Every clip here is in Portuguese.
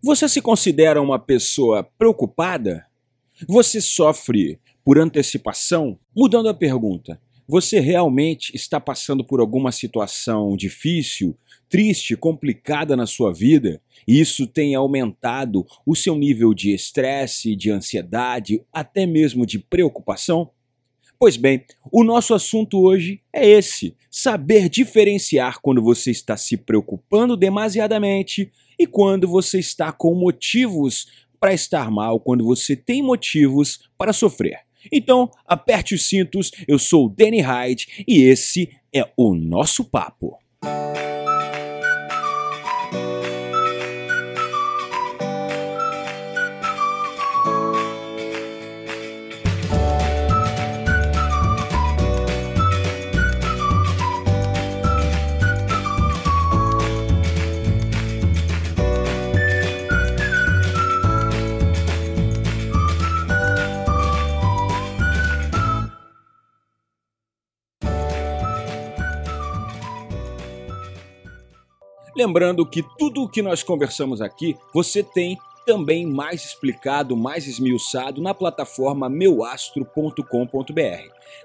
Você se considera uma pessoa preocupada? Você sofre por antecipação? Mudando a pergunta, você realmente está passando por alguma situação difícil, triste, complicada na sua vida? E isso tem aumentado o seu nível de estresse, de ansiedade, até mesmo de preocupação? Pois bem, o nosso assunto hoje é esse: saber diferenciar quando você está se preocupando demasiadamente e quando você está com motivos para estar mal, quando você tem motivos para sofrer. Então, aperte os cintos, eu sou o Danny Hyde e esse é o nosso papo. Lembrando que tudo o que nós conversamos aqui você tem também mais explicado, mais esmiuçado na plataforma meuastro.com.br.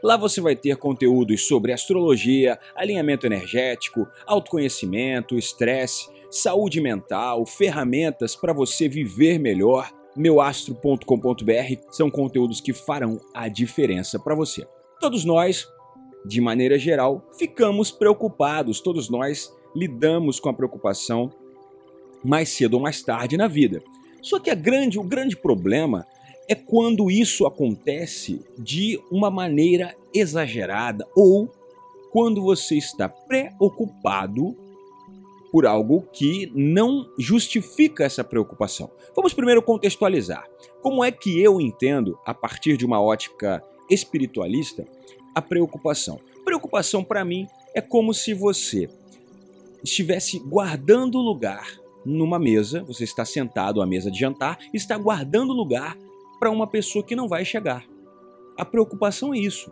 Lá você vai ter conteúdos sobre astrologia, alinhamento energético, autoconhecimento, estresse, saúde mental, ferramentas para você viver melhor. Meuastro.com.br são conteúdos que farão a diferença para você. Todos nós, de maneira geral, ficamos preocupados, todos nós lidamos com a preocupação mais cedo ou mais tarde na vida. Só que a grande, o grande problema é quando isso acontece de uma maneira exagerada ou quando você está preocupado por algo que não justifica essa preocupação. Vamos primeiro contextualizar. Como é que eu entendo, a partir de uma ótica espiritualista, a preocupação? Preocupação para mim é como se você estivesse guardando lugar numa mesa, você está sentado à mesa de jantar, está guardando lugar para uma pessoa que não vai chegar. A preocupação é isso.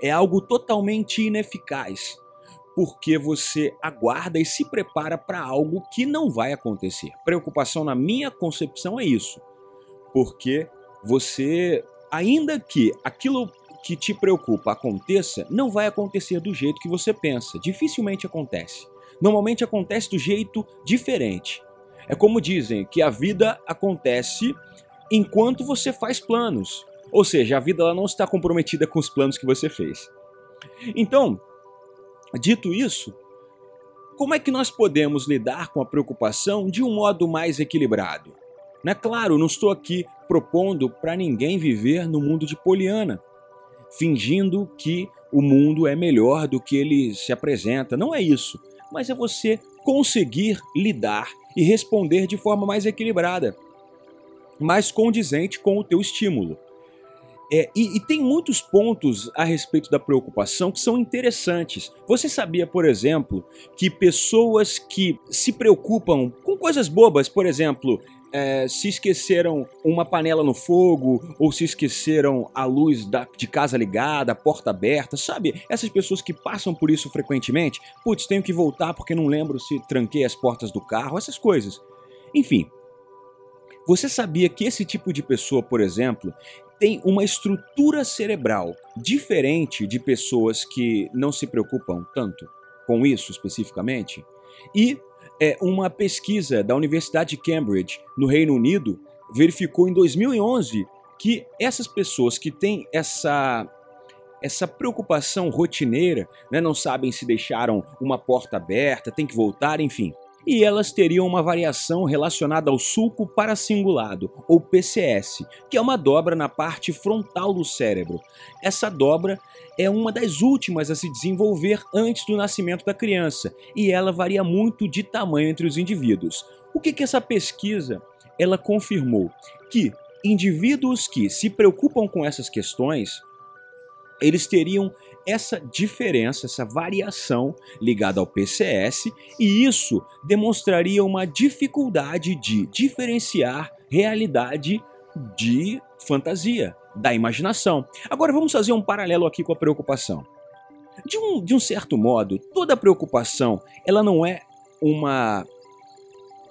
É algo totalmente ineficaz, porque você aguarda e se prepara para algo que não vai acontecer. Preocupação, na minha concepção, é isso. Porque você, ainda que aquilo que te preocupa aconteça, não vai acontecer do jeito que você pensa. Dificilmente acontece. Normalmente acontece do jeito diferente. É como dizem que a vida acontece enquanto você faz planos. Ou seja, a vida ela não está comprometida com os planos que você fez. Então, dito isso, como é que nós podemos lidar com a preocupação de um modo mais equilibrado? Né? Claro, não estou aqui propondo para ninguém viver no mundo de Poliana fingindo que o mundo é melhor do que ele se apresenta. Não é isso, mas é você conseguir lidar e responder de forma mais equilibrada, mais condizente com o teu estímulo. É, e, e, tem muitos pontos a respeito da preocupação que são interessantes. Você sabia, por exemplo, que pessoas que se preocupam com coisas bobas, por exemplo, é, se esqueceram uma panela no fogo ou se esqueceram a luz da, de casa ligada, a porta aberta, sabe? Essas pessoas que passam por isso frequentemente, putz, tenho que voltar porque não lembro se tranquei as portas do carro, essas coisas. Enfim, você sabia que esse tipo de pessoa, por exemplo, tem uma estrutura cerebral diferente de pessoas que não se preocupam tanto com isso especificamente? E é, uma pesquisa da Universidade de Cambridge, no Reino Unido, verificou em 2011 que essas pessoas que têm essa essa preocupação rotineira, né, não sabem se deixaram uma porta aberta, tem que voltar, enfim, e elas teriam uma variação relacionada ao sulco paracingulado, ou PCS, que é uma dobra na parte frontal do cérebro. Essa dobra é uma das últimas a se desenvolver antes do nascimento da criança, e ela varia muito de tamanho entre os indivíduos. O que, que essa pesquisa ela confirmou? Que indivíduos que se preocupam com essas questões, eles teriam essa diferença, essa variação ligada ao PCS, e isso demonstraria uma dificuldade de diferenciar realidade de fantasia, da imaginação. Agora vamos fazer um paralelo aqui com a preocupação. De um, de um certo modo, toda preocupação ela não é uma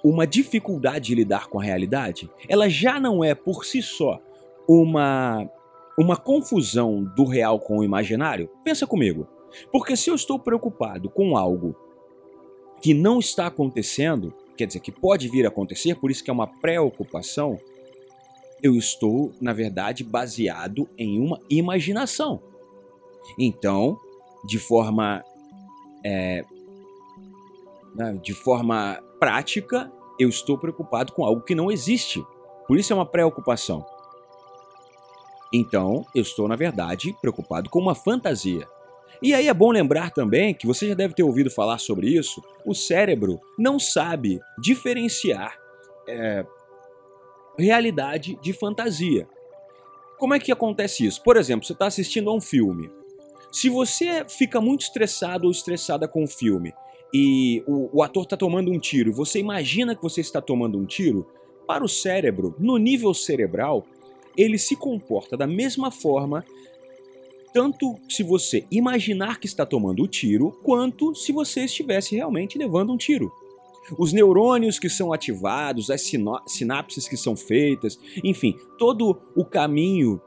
uma dificuldade de lidar com a realidade, ela já não é por si só uma uma confusão do real com o imaginário? Pensa comigo. Porque se eu estou preocupado com algo que não está acontecendo, quer dizer, que pode vir a acontecer, por isso que é uma preocupação, eu estou, na verdade, baseado em uma imaginação. Então, de forma é, de forma prática, eu estou preocupado com algo que não existe. Por isso é uma preocupação. Então, eu estou, na verdade, preocupado com uma fantasia. E aí é bom lembrar também que você já deve ter ouvido falar sobre isso: o cérebro não sabe diferenciar é, realidade de fantasia. Como é que acontece isso? Por exemplo, você está assistindo a um filme. Se você fica muito estressado ou estressada com o filme e o, o ator está tomando um tiro você imagina que você está tomando um tiro, para o cérebro, no nível cerebral, ele se comporta da mesma forma tanto se você imaginar que está tomando o tiro, quanto se você estivesse realmente levando um tiro. Os neurônios que são ativados, as sinapses que são feitas, enfim, todo o caminho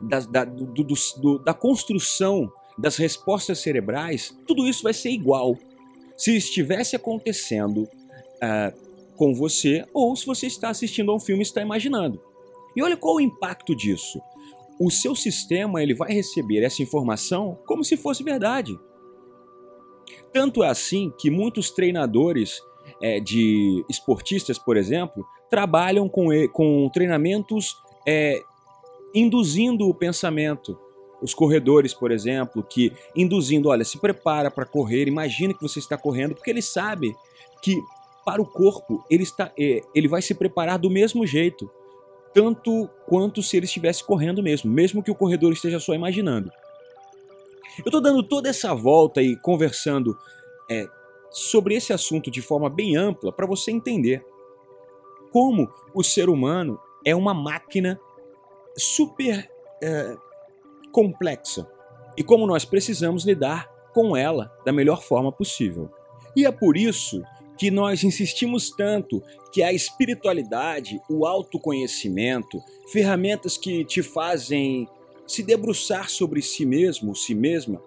da, da, do, do, do, da construção das respostas cerebrais, tudo isso vai ser igual se estivesse acontecendo uh, com você ou se você está assistindo a um filme e está imaginando. E olha qual o impacto disso. O seu sistema ele vai receber essa informação como se fosse verdade. Tanto é assim que muitos treinadores é, de esportistas, por exemplo, trabalham com, com treinamentos é, induzindo o pensamento. Os corredores, por exemplo, que induzindo, olha, se prepara para correr, imagine que você está correndo, porque ele sabe que para o corpo ele, está, é, ele vai se preparar do mesmo jeito, tanto quanto se ele estivesse correndo mesmo, mesmo que o corredor esteja só imaginando. Eu estou dando toda essa volta e conversando é, sobre esse assunto de forma bem ampla para você entender como o ser humano é uma máquina super é, complexa e como nós precisamos lidar com ela da melhor forma possível. E é por isso que nós insistimos tanto que a espiritualidade, o autoconhecimento, ferramentas que te fazem se debruçar sobre si mesmo, si mesma,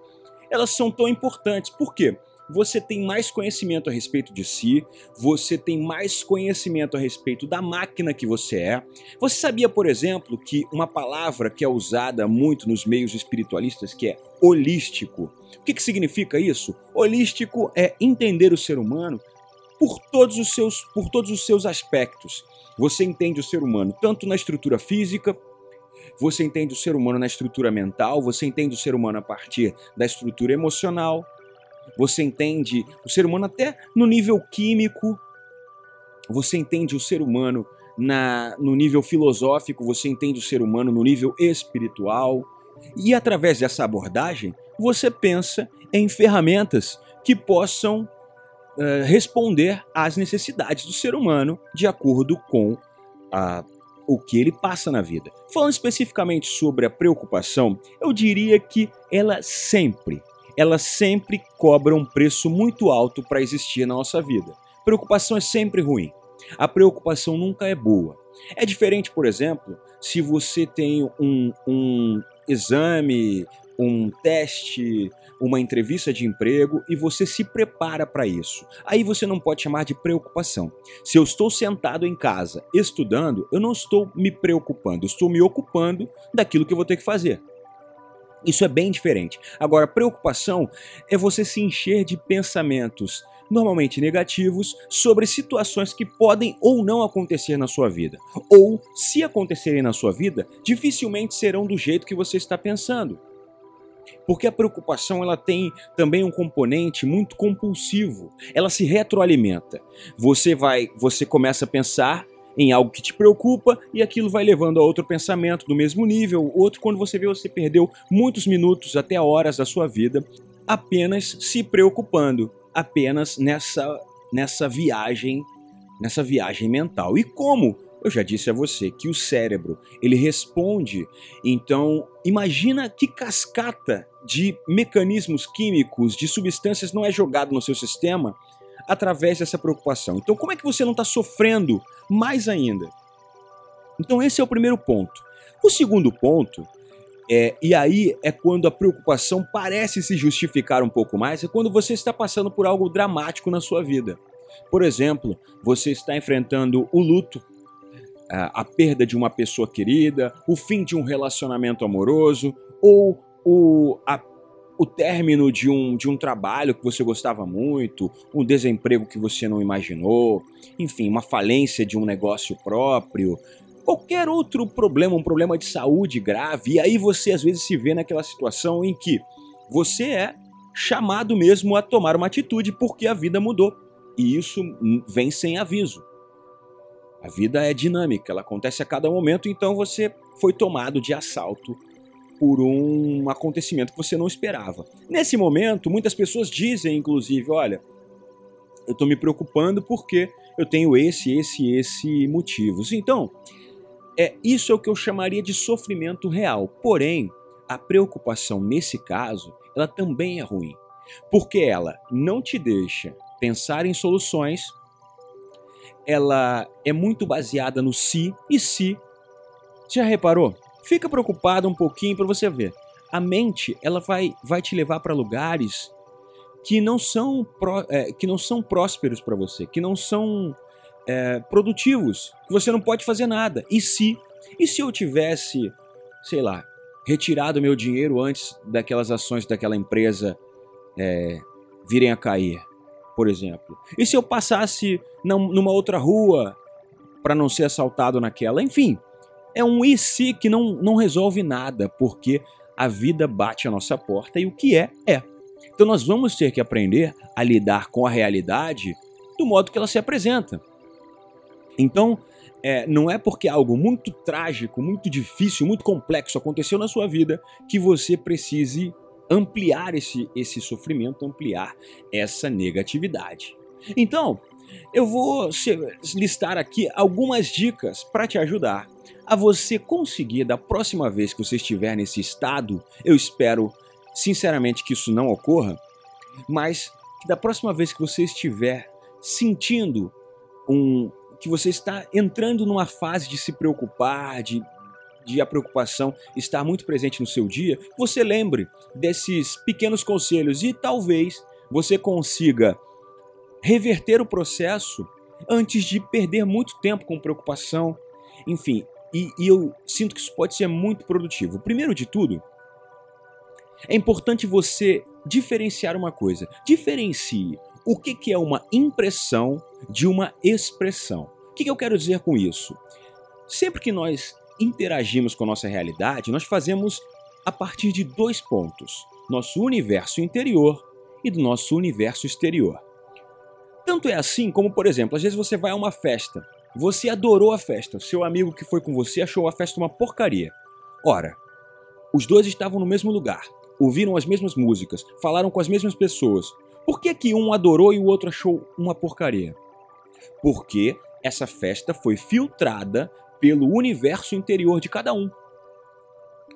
elas são tão importantes. Por quê? você tem mais conhecimento a respeito de si, você tem mais conhecimento a respeito da máquina que você é. Você sabia, por exemplo, que uma palavra que é usada muito nos meios espiritualistas, que é holístico. O que, que significa isso? Holístico é entender o ser humano por todos os seus, por todos os seus aspectos. Você entende o ser humano tanto na estrutura física, você entende o ser humano na estrutura mental, você entende o ser humano a partir da estrutura emocional, você entende o ser humano até no nível químico, você entende o ser humano na, no nível filosófico, você entende o ser humano no nível espiritual. E através dessa abordagem, você pensa em ferramentas que possam uh, responder às necessidades do ser humano de acordo com a, o que ele passa na vida. Falando especificamente sobre a preocupação, eu diria que ela sempre elas sempre cobram um preço muito alto para existir na nossa vida. Preocupação é sempre ruim. A preocupação nunca é boa. É diferente, por exemplo, se você tem um, um exame, um teste, uma entrevista de emprego e você se prepara para isso. Aí você não pode chamar de preocupação. Se eu estou sentado em casa estudando, eu não estou me preocupando, estou me ocupando daquilo que eu vou ter que fazer. Isso é bem diferente. Agora, preocupação é você se encher de pensamentos normalmente negativos sobre situações que podem ou não acontecer na sua vida. Ou, se acontecerem na sua vida, dificilmente serão do jeito que você está pensando. Porque a preocupação ela tem também um componente muito compulsivo. Ela se retroalimenta. Você vai, você começa a pensar em algo que te preocupa e aquilo vai levando a outro pensamento do mesmo nível, outro quando você vê você perdeu muitos minutos até horas da sua vida apenas se preocupando, apenas nessa nessa viagem, nessa viagem mental. E como eu já disse a você que o cérebro, ele responde, então imagina que cascata de mecanismos químicos, de substâncias não é jogado no seu sistema através dessa preocupação. Então, como é que você não está sofrendo mais ainda? Então, esse é o primeiro ponto. O segundo ponto, é, e aí é quando a preocupação parece se justificar um pouco mais, é quando você está passando por algo dramático na sua vida. Por exemplo, você está enfrentando o luto, a, perda de uma pessoa querida, o fim de um relacionamento amoroso ou o, a o término de um, de um trabalho que você gostava muito, um desemprego que você não imaginou, enfim, uma falência de um negócio próprio, qualquer outro problema, um problema de saúde grave, e aí você às vezes se vê naquela situação em que você é chamado mesmo a tomar uma atitude porque a vida mudou. E isso vem sem aviso. A vida é dinâmica, ela acontece a cada momento, então você foi tomado de assalto por um acontecimento que você não esperava. Nesse momento, muitas pessoas dizem, inclusive, olha, eu estou me preocupando porque eu tenho esse, esse, esse motivos. Então, é isso é o que eu chamaria de sofrimento real. Porém, a preocupação nesse caso, ela também é ruim, porque ela não te deixa pensar em soluções. Ela é muito baseada no si e se. Já reparou? Fica preocupado um pouquinho para você ver. A mente ela vai, vai te levar para lugares que não são, pró, é, que não são prósperos para você, que não são é, produtivos, que você não pode fazer nada. E se? E se eu tivesse, sei lá, retirado meu dinheiro antes daquelas ações daquela empresa é, virem a cair, por exemplo? E se eu passasse numa outra rua para não ser assaltado naquela? Enfim, é um e se que não, não resolve nada, porque a vida bate a nossa porta e o que é, é. Então nós vamos ter que aprender a lidar com a realidade do modo que ela se apresenta. Então, é, não é porque algo muito trágico, muito difícil, muito complexo aconteceu na sua vida que você precise ampliar esse, esse sofrimento, ampliar essa negatividade. Então, eu vou listar aqui algumas dicas para te ajudar a você conseguir, da próxima vez que você estiver nesse estado, eu espero sinceramente que isso não ocorra, mas que da próxima vez que você estiver sentindo um que você está entrando numa fase de se preocupar, de, de a preocupação estar muito presente no seu dia, você lembre desses pequenos conselhos e talvez você consiga reverter o processo antes de perder muito tempo com preocupação. Enfim, e, e eu sinto que isso pode ser muito produtivo. Primeiro de tudo, é importante você diferenciar uma coisa. Diferencie o que, que é uma impressão de uma expressão. O que, que eu quero dizer com isso? Sempre que nós interagimos com a nossa realidade, nós fazemos a partir de dois pontos: nosso universo interior e do nosso universo exterior. Tanto é assim como, por exemplo, às vezes você vai a uma festa você adorou a festa, seu amigo que foi com você achou a festa uma porcaria. Ora, os dois estavam no mesmo lugar, ouviram as mesmas músicas, falaram com as mesmas pessoas. Por que, que um adorou e o outro achou uma porcaria? Porque essa festa foi filtrada pelo universo interior de cada um.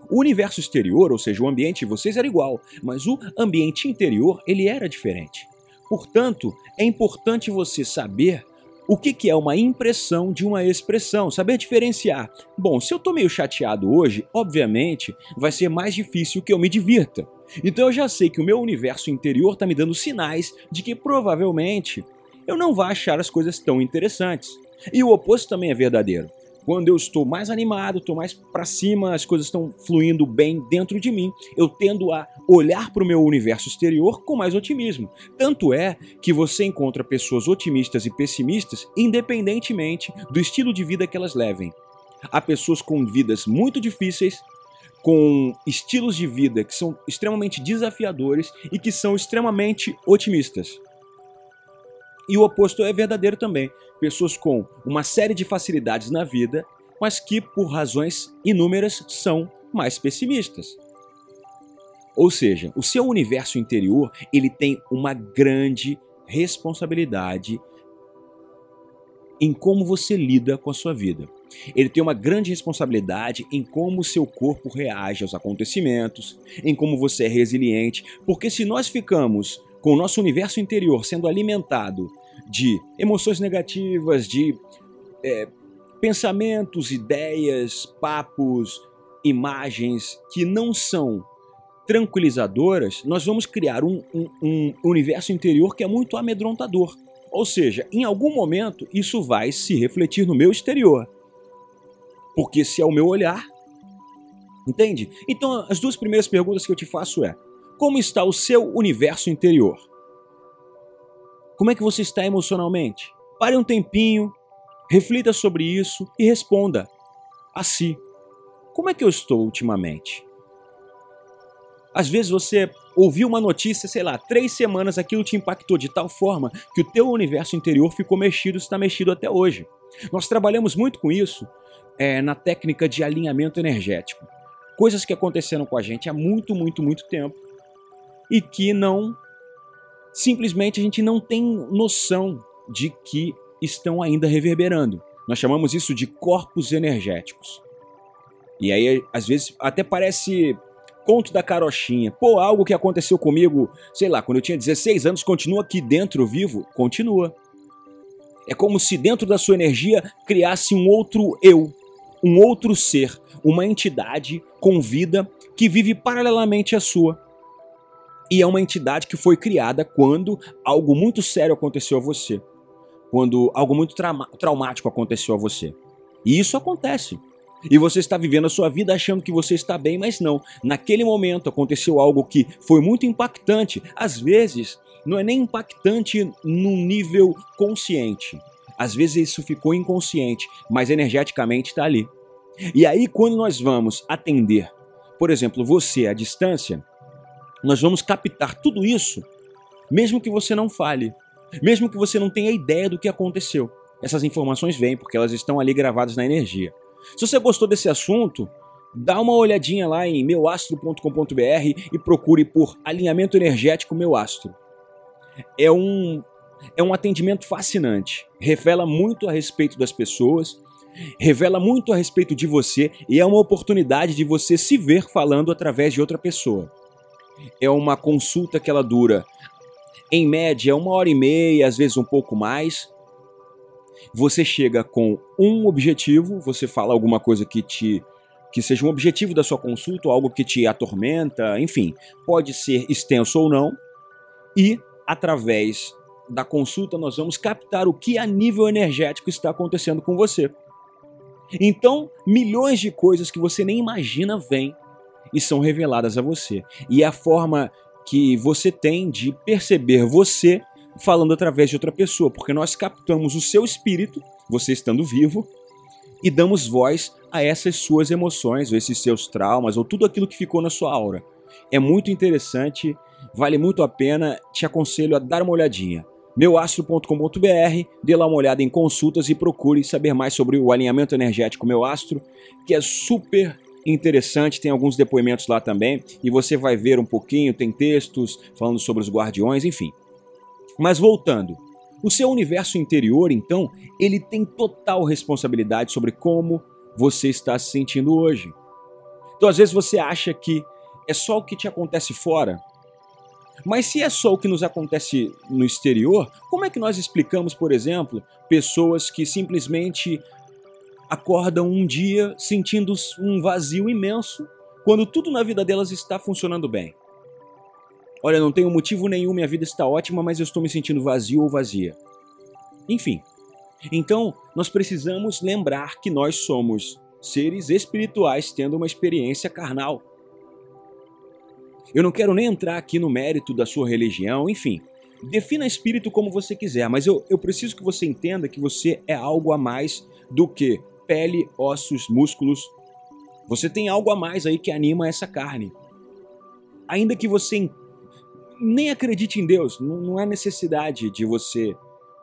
O universo exterior, ou seja, o ambiente de vocês era igual, mas o ambiente interior ele era diferente. Portanto, é importante você saber o que, que é uma impressão de uma expressão? Saber diferenciar. Bom, se eu estou meio chateado hoje, obviamente vai ser mais difícil que eu me divirta. Então eu já sei que o meu universo interior está me dando sinais de que provavelmente eu não vou achar as coisas tão interessantes. E o oposto também é verdadeiro. Quando eu estou mais animado, estou mais para cima, as coisas estão fluindo bem dentro de mim, eu tendo a olhar para o meu universo exterior com mais otimismo. Tanto é que você encontra pessoas otimistas e pessimistas independentemente do estilo de vida que elas levem. Há pessoas com vidas muito difíceis, com estilos de vida que são extremamente desafiadores e que são extremamente otimistas. E o oposto é verdadeiro também. Pessoas com uma série de facilidades na vida, mas que por razões inúmeras são mais pessimistas. Ou seja, o seu universo interior, ele tem uma grande responsabilidade em como você lida com a sua vida. Ele tem uma grande responsabilidade em como o seu corpo reage aos acontecimentos, em como você é resiliente, porque se nós ficamos com o nosso universo interior sendo alimentado de emoções negativas, de é, pensamentos, ideias, papos, imagens que não são tranquilizadoras, nós vamos criar um, um, um, universo interior que é muito amedrontador. Ou seja, em algum momento isso vai se refletir no meu exterior. Porque se é o meu olhar. Entende? Então, as duas primeiras perguntas que eu te faço é: como está o seu universo interior? Como é que você está emocionalmente? Pare um tempinho, reflita sobre isso e responda a si: como é que eu estou ultimamente? Às vezes você ouviu uma notícia, sei lá, três semanas, aquilo te impactou de tal forma que o teu universo interior ficou mexido, está mexido até hoje. Nós trabalhamos muito com isso é, na técnica de alinhamento energético. Coisas que aconteceram com a gente há muito, muito, muito tempo e que não. Simplesmente a gente não tem noção de que estão ainda reverberando. Nós chamamos isso de corpos energéticos. E aí, às vezes, até parece conto da carochinha. Pô, algo que aconteceu comigo, sei lá, quando eu tinha 16 anos, continua aqui dentro vivo? Continua. É como se dentro da sua energia criasse um outro eu, um outro ser, uma entidade com vida que vive paralelamente à sua. E é uma entidade que foi criada quando algo muito sério aconteceu a você. Quando algo muito trauma traumático aconteceu a você. E isso acontece. E você está vivendo a sua vida achando que você está bem, mas não. Naquele momento aconteceu algo que foi muito impactante. Às vezes, não é nem impactante num nível consciente. Às vezes isso ficou inconsciente, mas energeticamente está ali. E aí, quando nós vamos atender, por exemplo, você à distância, nós vamos captar tudo isso, mesmo que você não fale, mesmo que você não tenha ideia do que aconteceu. Essas informações vêm porque elas estão ali gravadas na energia. Se você gostou desse assunto, dá uma olhadinha lá em meuastro.com.br e procure por alinhamento energético meu astro. É um é um atendimento fascinante, revela muito a respeito das pessoas, revela muito a respeito de você e é uma oportunidade de você se ver falando através de outra pessoa. É uma consulta que ela dura. Em média uma hora e meia, às vezes um pouco mais, você chega com um objetivo, você fala alguma coisa que te que seja um objetivo da sua consulta, algo que te atormenta, enfim, pode ser extenso ou não, e através da consulta nós vamos captar o que a nível energético está acontecendo com você. Então, milhões de coisas que você nem imagina vêm e são reveladas a você. E é a forma que você tem de perceber você falando através de outra pessoa, porque nós captamos o seu espírito, você estando vivo, e damos voz a essas suas emoções, ou esses seus traumas, ou tudo aquilo que ficou na sua aura. É muito interessante, vale muito a pena, te aconselho a dar uma olhadinha. meuastro.com.br, dê lá uma olhada em consultas e procure saber mais sobre o alinhamento energético Meu Astro, que é super interessante, tem alguns depoimentos lá também, e você vai ver um pouquinho, tem textos falando sobre os guardiões, enfim. Mas voltando, o seu universo interior, então, ele tem total responsabilidade sobre como você está se sentindo hoje. Então, às vezes você acha que é só o que te acontece fora. Mas se é só o que nos acontece no exterior, como é que nós explicamos, por exemplo, pessoas que simplesmente acordam um dia sentindo um vazio imenso quando tudo na vida delas está funcionando bem? Olha, não tenho motivo nenhum, minha vida está ótima, mas eu estou me sentindo vazio ou vazia. Enfim. Então, nós precisamos lembrar que nós somos seres espirituais tendo uma experiência carnal. Eu não quero nem entrar aqui no mérito da sua religião, enfim. Defina espírito como você quiser, mas eu, eu preciso que você entenda que você é algo a mais do que pele, ossos, músculos. Você tem algo a mais aí que anima essa carne. Ainda que você nem acredite em Deus, não, há necessidade de você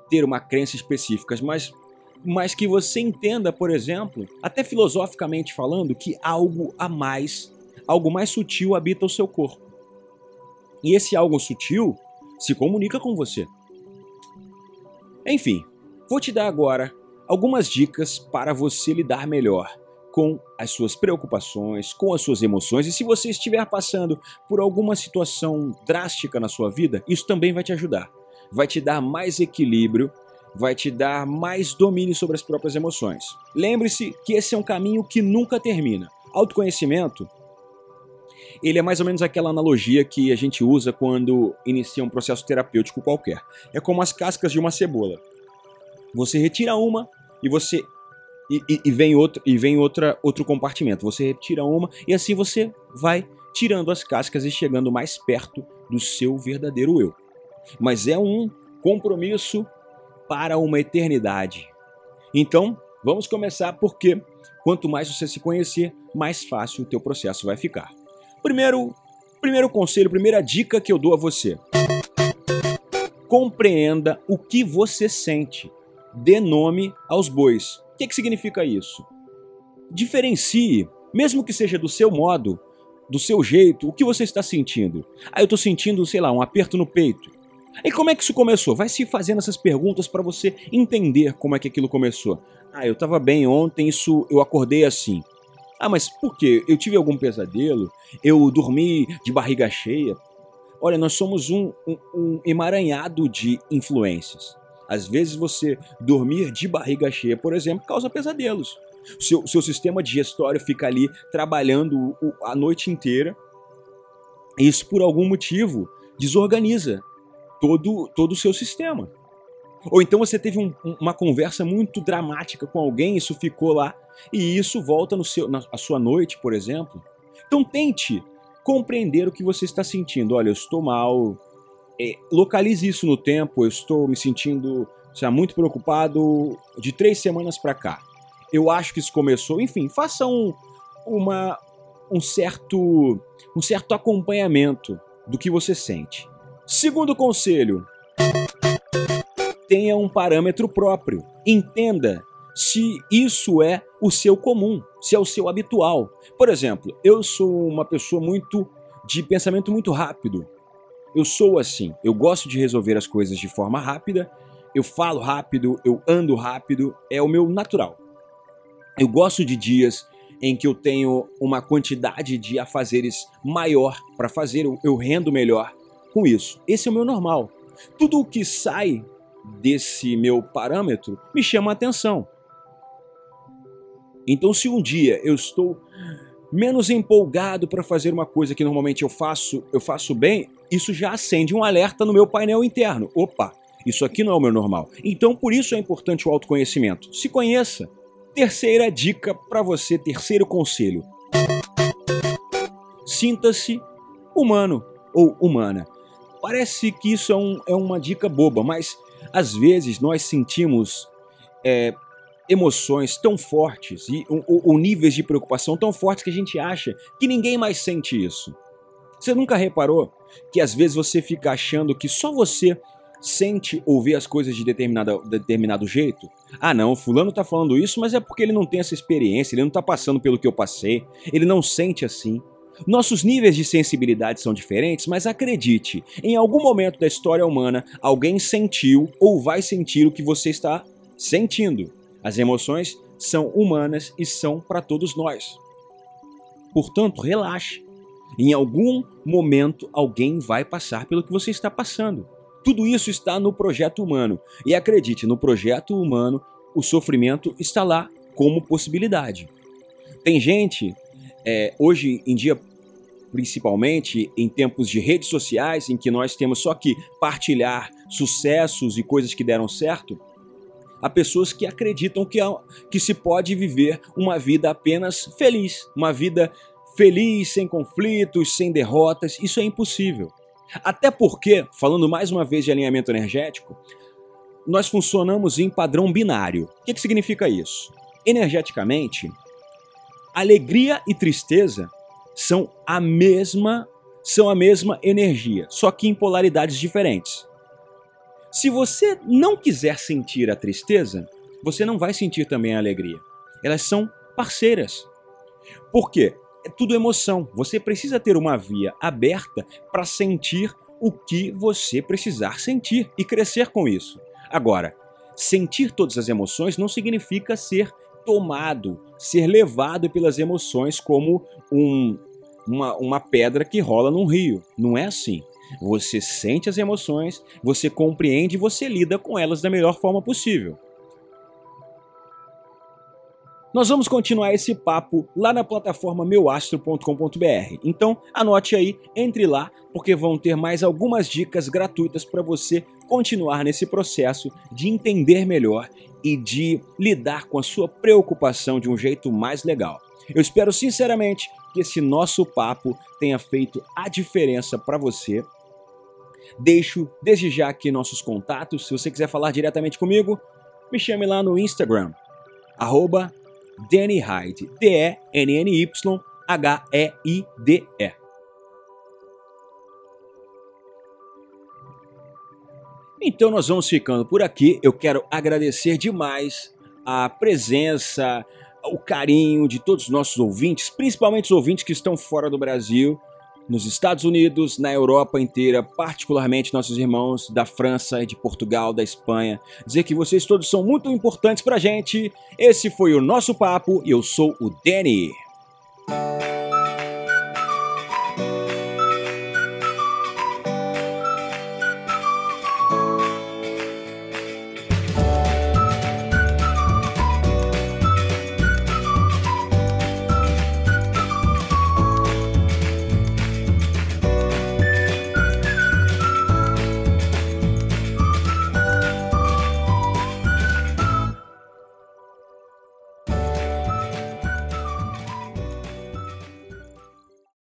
ter uma crença específica, mas, mas que você entenda, por exemplo, até filosoficamente falando, que algo a mais, algo mais sutil habita o seu corpo. E esse algo sutil se comunica com você. Enfim, vou te dar agora algumas dicas para você lidar melhor com as suas preocupações, com as suas emoções. E se você estiver passando por alguma situação drástica na sua vida, isso também vai te ajudar. vai te dar mais equilíbrio, vai te dar mais domínio sobre as próprias emoções. Lembre-se que esse é um caminho que nunca termina. Autoconhecimento, ele é mais ou menos aquela analogia que a gente usa quando inicia um processo terapêutico qualquer. É como as cascas de uma cebola. Você retira uma e você e, e, e, vem outro e vem outra outro compartimento. Você retira uma e assim você vai tirando as cascas e chegando mais perto do seu verdadeiro eu. Mas é um compromisso para uma eternidade. Então, vamos começar porque quanto mais você se conhecer, mais fácil o teu processo vai ficar. Primeiro, primeiro conselho, primeira dica que eu dou a você. Compreenda o que você sente. Dê nome aos bois. O que, que significa isso? Diferencie, mesmo que seja do seu modo, do seu jeito, o que você está sentindo. Ah, eu estou sentindo, sei lá, um aperto no peito. E como é que isso começou? Vai se fazendo essas perguntas para você entender como é que aquilo começou. Ah, eu estava bem ontem, isso eu acordei assim. Ah, mas por quê? Eu tive algum pesadelo? Eu dormi de barriga cheia? Olha, nós somos um, um, um emaranhado de influências. Às vezes você dormir de barriga cheia, por exemplo, causa pesadelos. Seu, seu sistema digestório fica ali trabalhando a noite inteira. Isso, por algum motivo, desorganiza todo, todo o seu sistema. Ou então você teve um, uma conversa muito dramática com alguém, isso ficou lá, e isso volta no seu, na sua noite, por exemplo. Então tente compreender o que você está sentindo. Olha, eu estou mal. É, localize isso no tempo. Eu estou me sentindo muito preocupado de três semanas para cá. Eu acho que isso começou. Enfim, faça um, uma, um certo um certo acompanhamento do que você sente. Segundo conselho, tenha um parâmetro próprio. Entenda se isso é o seu comum, se é o seu habitual. Por exemplo, eu sou uma pessoa muito de pensamento muito rápido. Eu sou assim, eu gosto de resolver as coisas de forma rápida, eu falo rápido, eu ando rápido, é o meu natural. Eu gosto de dias em que eu tenho uma quantidade de afazeres maior para fazer, eu rendo melhor com isso. Esse é o meu normal. Tudo o que sai desse meu parâmetro me chama atenção. Então, se um dia eu estou menos empolgado para fazer uma coisa que normalmente eu faço, eu faço bem, isso já acende um alerta no meu painel interno. Opa, isso aqui não é o meu normal. Então, por isso é importante o autoconhecimento. Se conheça. Terceira dica para você, terceiro conselho. Sinta-se humano ou humana. Parece que isso é, um, é uma dica boba, mas às vezes nós sentimos é, emoções tão fortes e ou, níveis de preocupação tão fortes que a gente acha que ninguém mais sente isso. Você nunca reparou que às vezes você fica achando que só você sente ou vê as coisas de determinado, determinado jeito? Ah, não, fulano tá falando isso, mas é porque ele não tem essa experiência, ele não tá passando pelo que eu passei, ele não sente assim. Nossos níveis de sensibilidade são diferentes, mas acredite, em algum momento da história humana, alguém sentiu ou vai sentir o que você está sentindo. As emoções são humanas e são para todos nós. Portanto, relaxe. Em algum momento, alguém vai passar pelo que você está passando. Tudo isso está no projeto humano. E acredite, no projeto humano, o sofrimento está lá como possibilidade. Tem gente, é, hoje em dia, principalmente em tempos de redes sociais, em que nós temos só que partilhar sucessos e coisas que deram certo, há pessoas que acreditam que, que se pode viver uma vida apenas feliz, uma vida feliz, sem conflitos, sem derrotas. Isso é impossível. Até porque, falando mais uma vez de alinhamento energético, nós funcionamos em padrão binário. O que, que significa isso? Energeticamente, alegria e tristeza são a mesma são a mesma energia, só que em polaridades diferentes. Se você não quiser sentir a tristeza, você não vai sentir também a alegria. Elas são parceiras. Por quê? É tudo emoção. Você precisa ter uma via aberta para sentir o que você precisar sentir e crescer com isso. Agora, sentir todas as emoções não significa ser tomado, ser levado pelas emoções como um, uma, uma pedra que rola num rio. Não é assim. Você sente as emoções, você compreende e você lida com elas da melhor forma possível. Nós vamos continuar esse papo lá na plataforma meuastro.com.br. Então, anote aí, entre lá, porque vão ter mais algumas dicas gratuitas para você continuar nesse processo de entender melhor e de lidar com a sua preocupação de um jeito mais legal. Eu espero sinceramente que esse nosso papo tenha feito a diferença para você. Deixo desde já aqui nossos contatos. Se você quiser falar diretamente comigo, me chame lá no Instagram, arroba Danny Hyde. D-E-N-N-Y-H-E-I-D-E. Então nós vamos ficando por aqui. Eu quero agradecer demais a presença, o carinho de todos os nossos ouvintes, principalmente os ouvintes que estão fora do Brasil nos Estados Unidos, na Europa inteira, particularmente nossos irmãos da França, de Portugal, da Espanha. Dizer que vocês todos são muito importantes pra gente. Esse foi o nosso papo e eu sou o Danny.